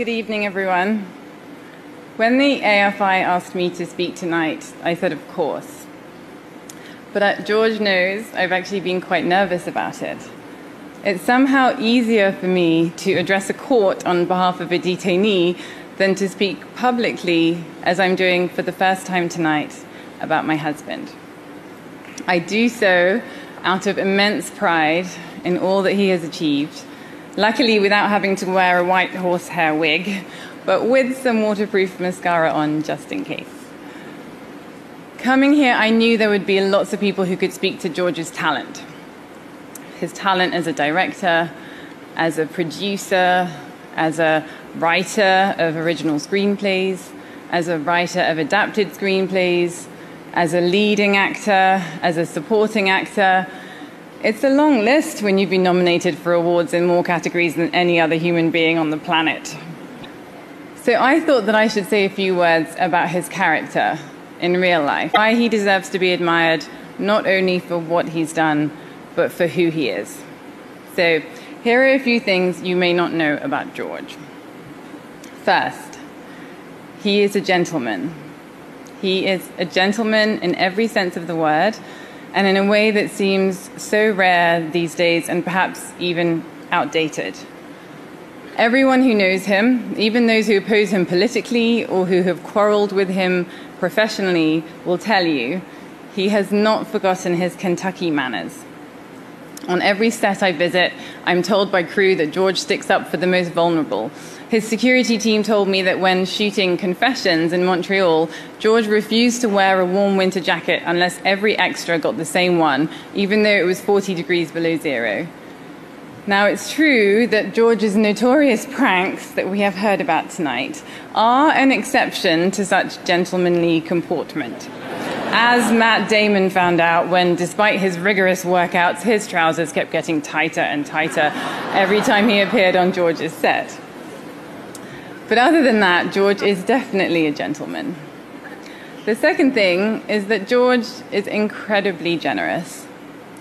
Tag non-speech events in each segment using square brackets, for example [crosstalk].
Good evening, everyone. When the AFI asked me to speak tonight, I said, of course. But uh, George knows I've actually been quite nervous about it. It's somehow easier for me to address a court on behalf of a detainee than to speak publicly, as I'm doing for the first time tonight, about my husband. I do so out of immense pride in all that he has achieved, luckily without having to wear a white horsehair wig, but with some waterproof mascara on just in case. Coming here, I knew there would be lots of people who could speak to George's talent. His talent as a director, as a producer, as a writer of original screenplays, as a writer of adapted screenplays, as a leading actor, as a supporting actor. It's a long list when you've been nominated for awards in more categories than any other human being on the planet. So I thought that I should say a few words about his character in real life, why he deserves to be admired not only for what he's done, but for who he is. So here are a few things you may not know about George. First, he is a gentleman. He is a gentleman in every sense of the word, and in a way that seems so rare these days and perhaps even outdated. Everyone who knows him, even those who oppose him politically or who have quarreled with him professionally, will tell you he has not forgotten his Kentucky manners. On every set I visit, I'm told by crew that George sticks up for the most vulnerable. His security team told me that when shooting Confessions in Montreal, George refused to wear a warm winter jacket unless every extra got the same one, even though it was 40 degrees below zero. Now, it's true that George's notorious pranks that we have heard about tonight are an exception to such gentlemanly comportment as Matt Damon found out when, despite his rigorous workouts, his trousers kept getting tighter and tighter every time he appeared on George's set. But other than that, George is definitely a gentleman. The second thing is that George is incredibly generous.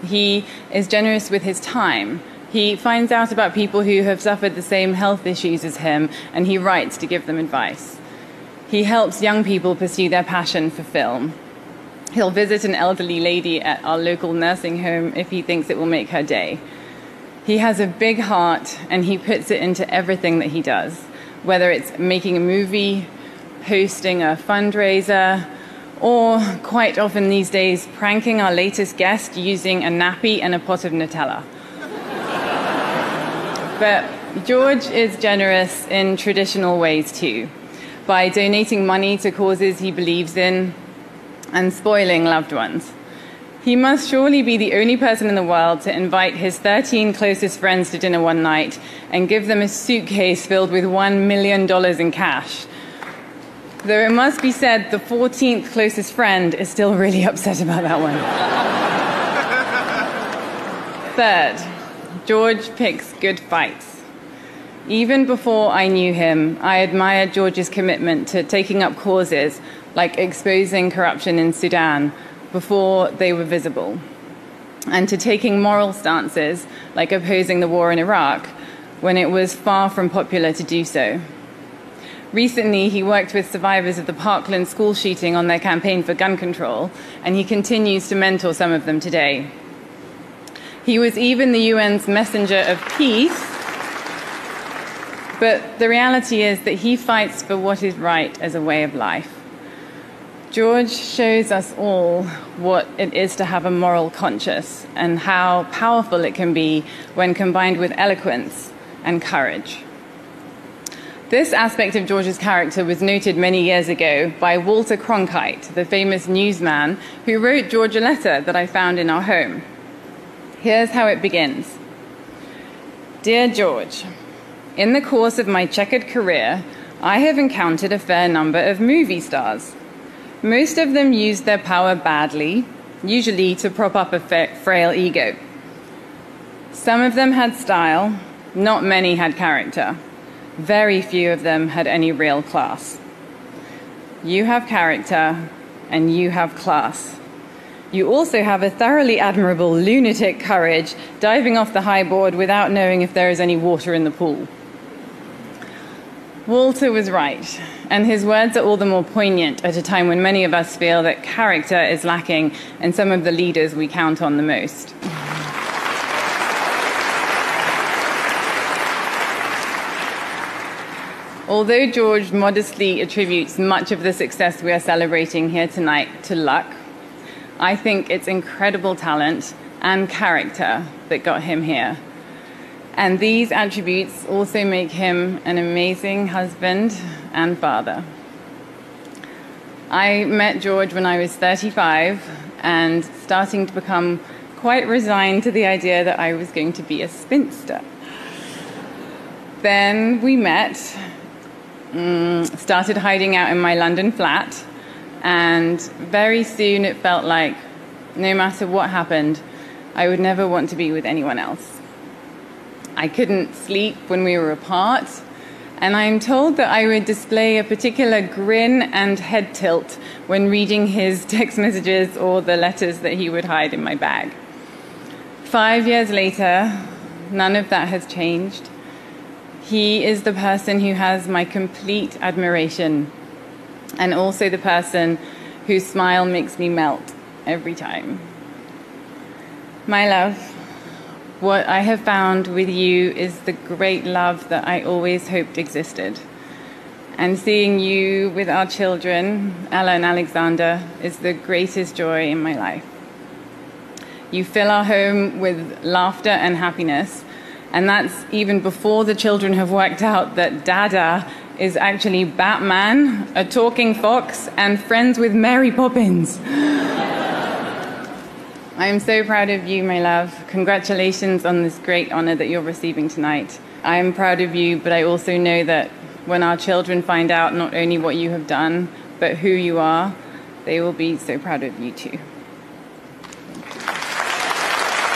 He is generous with his time. He finds out about people who have suffered the same health issues as him, and he writes to give them advice. He helps young people pursue their passion for film. He'll visit an elderly lady at our local nursing home if he thinks it will make her day. He has a big heart and he puts it into everything that he does, whether it's making a movie, hosting a fundraiser, or quite often these days, pranking our latest guest using a nappy and a pot of Nutella. [laughs] but George is generous in traditional ways too, by donating money to causes he believes in and spoiling loved ones. He must surely be the only person in the world to invite his 13 closest friends to dinner one night and give them a suitcase filled with $1 million in cash. Though it must be said, the 14th closest friend is still really [laughs] upset about that one. Third, George picks good fights. Even before I knew him, I admired George's commitment to taking up causes like exposing corruption in Sudan before they were visible, and to taking moral stances like opposing the war in Iraq when it was far from popular to do so. Recently, he worked with survivors of the Parkland school shooting on their campaign for gun control, and he continues to mentor some of them today. He was even the UN's messenger of peace, but the reality is that he fights for what is right as a way of life. George shows us all what it is to have a moral conscience and how powerful it can be when combined with eloquence and courage. This aspect of George's character was noted many years ago by Walter Cronkite, the famous newsman who wrote George a letter that I found in our home. Here's how it begins Dear George, in the course of my checkered career, I have encountered a fair number of movie stars most of them used their power badly, usually to prop up a frail ego. Some of them had style, not many had character. Very few of them had any real class. You have character, and you have class. You also have a thoroughly admirable lunatic courage, diving off the high board without knowing if there is any water in the pool. Walter was right, and his words are all the more poignant at a time when many of us feel that character is lacking in some of the leaders we count on the most. Although George modestly attributes much of the success we are celebrating here tonight to luck, I think it's incredible talent and character that got him here. And these attributes also make him an amazing husband and father. I met George when I was 35 and starting to become quite resigned to the idea that I was going to be a spinster. Then we met, um, started hiding out in my London flat, and very soon it felt like no matter what happened, I would never want to be with anyone else. I couldn't sleep when we were apart, and I'm told that I would display a particular grin and head tilt when reading his [laughs] text messages or the letters that he would hide in my bag. Five years later, none of that has changed. He is the person who has my complete admiration, and also the person whose smile makes me melt every time. My love, what I have found with you is the great love that I always hoped existed. And seeing you with our children, Ella and Alexander, is the greatest joy in my life. You fill our home with laughter and happiness, and that's even before the children have worked out that Dada is actually Batman, a talking fox, and friends with Mary Poppins. I am so proud of you, my love. Congratulations on this great honor that you're receiving tonight. I am proud of you, but I also know that when our children find out not only what you have done, but who you are, they will be so proud of you too.